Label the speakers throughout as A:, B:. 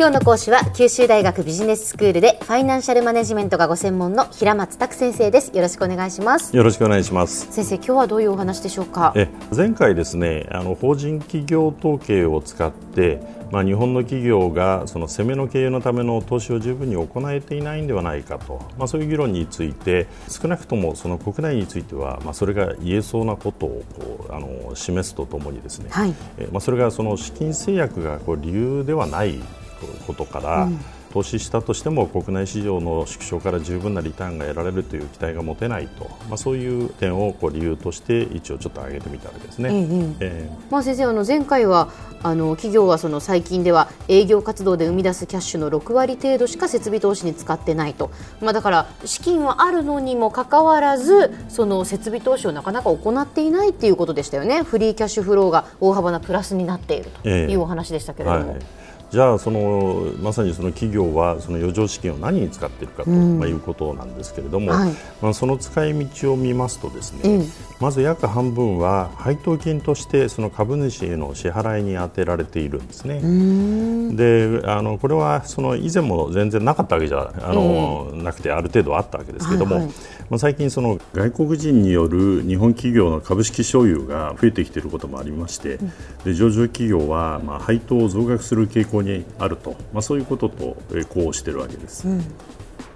A: 今日の講師は九州大学ビジネススクールでファイナンシャルマネジメントがご専門の平松卓先生です。よろしくお願いします。
B: よろしくお願いします。
A: 先生今日はどういうお話でしょうか？
B: え前回ですねあの法人企業統計を使ってまあ、日本の企業がその攻めの経営のための投資を十分に行えていないんではないかと、まあ、そういう議論について少なくともその国内については、まあ、それが言えそうなことをあの示すとともにですね、はい、えまあ、それがその資金制約がこう理由ではないことから、投資したとしても国内市場の縮小から十分なリターンが得られるという期待が持てないと、まあ、そういう点をこう理由として一応ちょっと挙げてみたわけですね。ええ
A: え。ー、まあ、先生あの前回はあの企業はその最近では営業活動で生み出すキャッシュの6割程度しか設備投資に使ってないと、まあ、だから資金はあるのにもかかわらずその設備投資をなかなか行っていないということでしたよね。フリーキャッシュフローが大幅なプラスになっているというお話でしたけれども。えーはい。
B: じゃあそのまさにその企業はその余剰資金を何に使っているかと、まあ、いうことなんですけれども、はい、まあ、その使い道を見ますとですね、うん、まず約半分は配当金としてその株主への支払いに充てられているんですね。であのこれはその以前も全然なかったわけじゃあの、なくてある程度あったわけですけれども、はいはい、まあ、最近その外国人による日本企業の株式所有が増えてきていることもありまして、うん、で上場企業はまあ配当を増額する傾向にあると、まあ、そういうこととこうしているわけです。うん。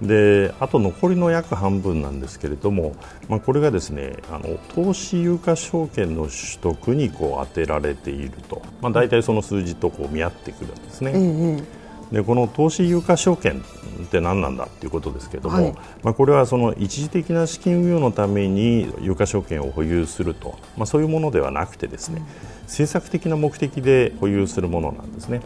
B: であと残りの約半分なんですけれども、まあ、これがですねあの投資有価証券の取得にこう当てられていると、まあ、大体その数字とこう見合ってくるんですね。うんうん。でこの投資有価証券って何なんだということですけれども、はい、まあ、これはその一時的な資金運用のために有価証券を保有すると、まあ、そういうものではなくてですね、うん、政策的な目的で保有するものなんですね。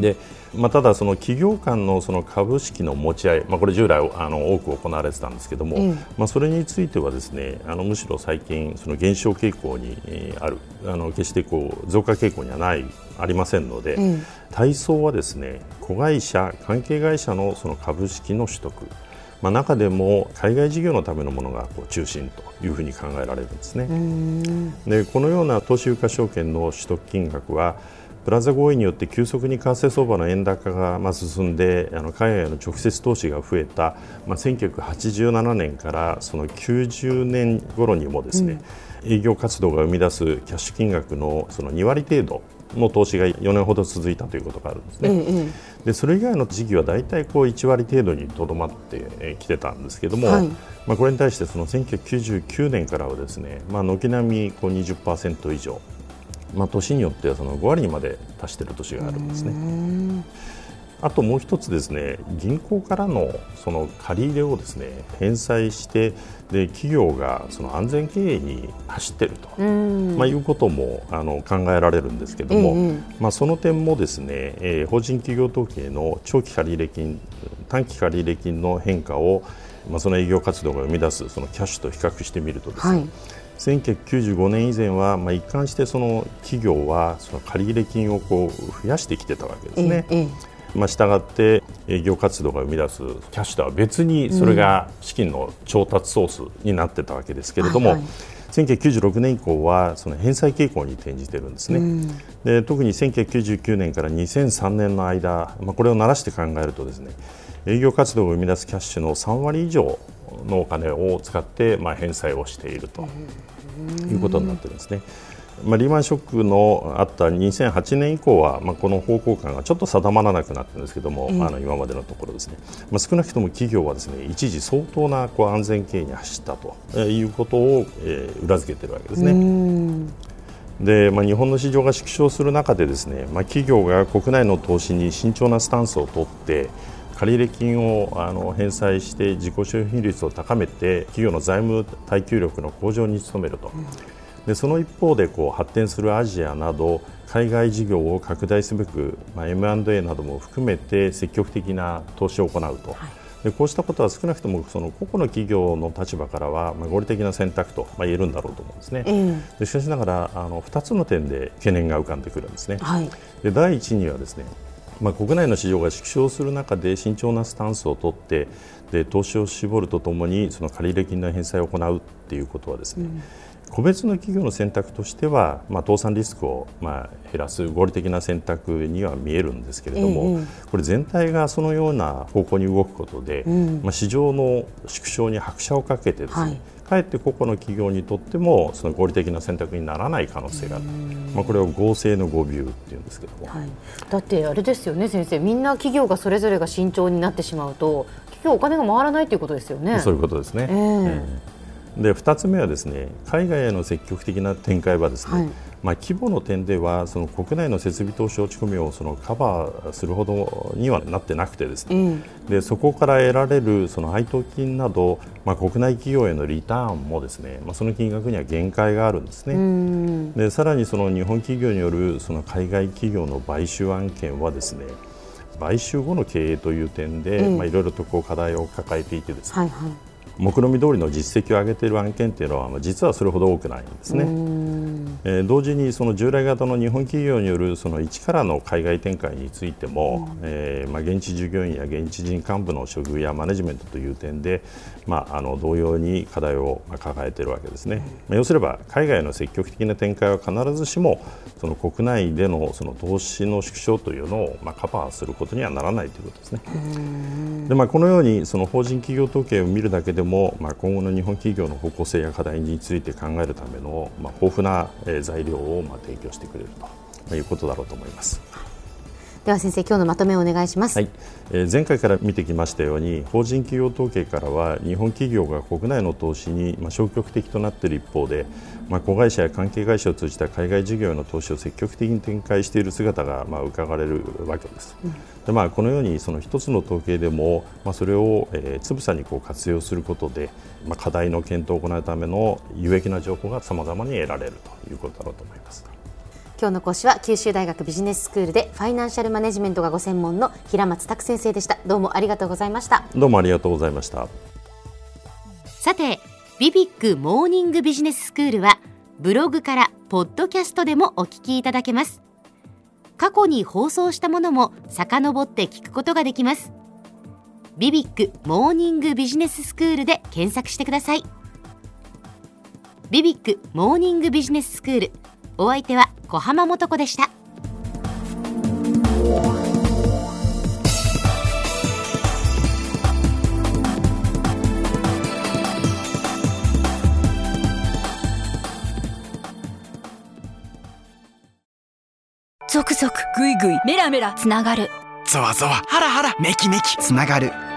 B: でまあ、ただ、その企業間のその株式の持ち合い、まあ、これ従来あの多く行われてたんですけども、うん、まあ、それについてはですねあのむしろ最近その減少傾向にある。あの決してこう増加傾向にはないありませんので、うん、対象はですね子会社、関係会社のその株式の取得、まあ、中でも海外事業のためのものがこう中心というふうに考えられるんですね。でこのような投資有価証券の取得金額はプラザ合意によって急速に為替相場の円高がま進んであの海外の直接投資が増えた、まあ、1987年からその90年頃にもですね、うん、営業活動が生み出すキャッシュ金額のその2割程度の投資が4年ほど続いたということがあるんですね。うんうん、でそれ以外の時期は大体こう1割程度にとどまってきてたんですけども、はい、まあ、これに対してその1999年からはですね、まあ、軒並みこう20%以上まあ、年によってはその5割にまで達している年があるんですね。あともう一つですね銀行からのその借り入れをですね返済してで企業がその安全経営に走っていると、まあ、いうこともあの考えられるんですけども、えまあ、その点もですね、えー、法人企業統計の長期借入金短期借入金の変化を、まあ、その営業活動が生み出すそのキャッシュと比較してみるとですね、はい。1995年以前は、まあ、一貫してその企業はその借入金をこう増やしてきてたわけですね。ええまあ、従って営業活動が生み出すキャッシュとは別にそれが資金の調達ソースになってたわけですけれども、はいはい。1996年以降はその返済傾向に転じているんですね、うん、で特に1999年から2003年の間、まあ、これをならして考えるとですね営業活動を生み出すキャッシュの3割以上のお金を使って、まあ、返済をしているということになっているんですね。まあ、リーマンショックのあった2008年以降は、まあ、この方向感がちょっと定まらなくなっているんですけども、うん、あの今までのところですね、まあ、少なくとも企業はですね一時相当なこう安全経営に走ったということを、えー、裏付けているわけですね。でまあ、日本の市場が縮小する中でですね、まあ、企業が国内の投資に慎重なスタンスを取って借入金をあの返済して自己消費率を高めて企業の財務耐久力の向上に努めると。でその一方でこう発展するアジアなど海外事業を拡大すべく、まあ、M&A なども含めて積極的な投資を行うと、はい、でこうしたことは少なくともその個々の企業の立場からは、まあ、合理的な選択と、まあ、言えるんだろうと思うんですね、うん、でしかしながらあの2つの点で懸念が浮かんでくるんですね、はい、で第一にはですねまあ、国内の市場が縮小する中で慎重なスタンスを取ってで投資を絞るとともにその借入金の返済を行うということはですね、うん個別の企業の選択としては、まあ、倒産リスクをまあ減らす合理的な選択には見えるんですけれども、えこれ全体がそのような方向に動くことで、うん、まあ、市場の縮小に拍車をかけてですね、はい。かえって個々の企業にとってもその合理的な選択にならない可能性がある、まあ、これを合成の誤謬っていうんですけども、はい、
A: だってあれですよね先生。みんな企業がそれぞれが慎重になってしまうと結局お金が回らないということですよね。
B: そういうことですね、えー、えーで2つ目はですね海外への積極的な展開はですね、はい、まあ、規模の点ではその国内の設備投資落ち込みをそのカバーするほどにはなってなくてですね、うん、でそこから得られるその配当金など、まあ、国内企業へのリターンもですね、まあ、その金額には限界があるんですね。でさらにその日本企業によるその海外企業の買収案件はですね買収後の経営という点で、まあ、いろいろとこう課題を抱えていてですね、はいはい目論見通りの実績を上げている案件というのは実はそれほど多くないんですね。えー、同時にその従来型の日本企業によるその一からの海外展開についても、うん、えー、まあ、現地従業員や現地人幹部の処遇やマネジメントという点で、まあ、あの同様に課題を抱えているわけですね。まあ、要すれば海外の積極的な展開は必ずしもその国内でのその投資の縮小というのをまあカバーすることにはならないということですね。でまあ、このようにその法人企業統計を見るだけでも、まあ、今後の日本企業の方向性や課題について考えるための、まあ、豊富な材料をま提供してくれるということだろうと思います。
A: では先生今日のまとめをお願いします、はい
B: えー、前回から見てきましたように法人企業統計からは日本企業が国内の投資に、まあ、消極的となっている一方で、まあ、子会社や関係会社を通じた海外事業への投資を積極的に展開している姿が、まあ、伺われるわけです。うん、でまあ、このようにその一つの統計でも、まあ、それを、えー、つぶさにこう活用することで、まあ、課題の検討を行うための有益な情報がさまざまに得られるということだろうと思います。
A: 今日の講師は九州大学ビジネススクールでファイナンシャルマネジメントがご専門の平松卓先生でした。どうもありがとうございました。
B: どうもありがとうございました。
A: さてビビックモーニングビジネススクールはブログからポッドキャストでもお聞きいただけます。過去に放送したものも遡って聞くことができます。ビビックモーニングビジネススクールで検索してください。ビビックモーニングビジネススクール。お相手は小浜もとこでした。
C: 続々ぐいぐいメラメラつながる。
D: ゾワゾワハラハラメキメキつながる